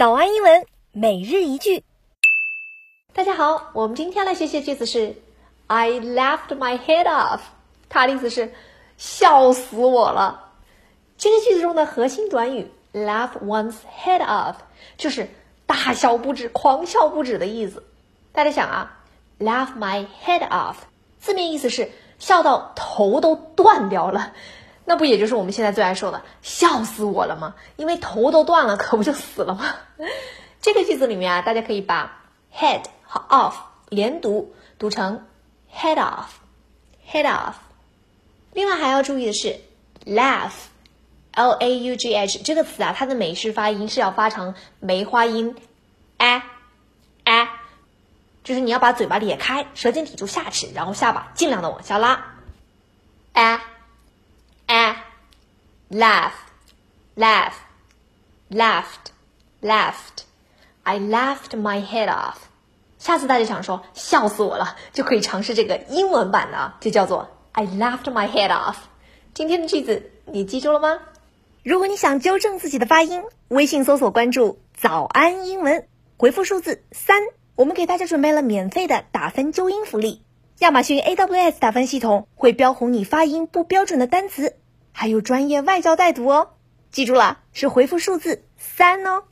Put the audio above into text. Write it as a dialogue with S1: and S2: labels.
S1: 早安英文每日一句。
S2: 大家好，我们今天来学习的句子是 I laughed my head off。它的意思是笑死我了。这个句子中的核心短语 laugh one's head off 就是大笑不止、狂笑不止的意思。大家想啊，laugh my head off 字面意思是笑到头都断掉了。那不也就是我们现在最爱说的“笑死我了”吗？因为头都断了，可不就死了吗？这个句子里面啊，大家可以把 head 和 off 连读，读成 head off，head off。另外还要注意的是，laugh，l a u g h 这个词啊，它的美式发音是要发成梅花音，a a，就是你要把嘴巴咧开，舌尖抵住下齿，然后下巴尽量的往下拉，a。Laugh, laugh, laughed, laughed. I laughed my head off. 下次大家想说笑死我了，就可以尝试这个英文版的，就叫做 I laughed my head off。今天的句子你记住了吗？
S1: 如果你想纠正自己的发音，微信搜索关注“早安英文”，回复数字三，我们给大家准备了免费的打分纠音福利。亚马逊 AWS 打分系统会标红你发音不标准的单词。还有专业外教带读哦，记住了，是回复数字三哦。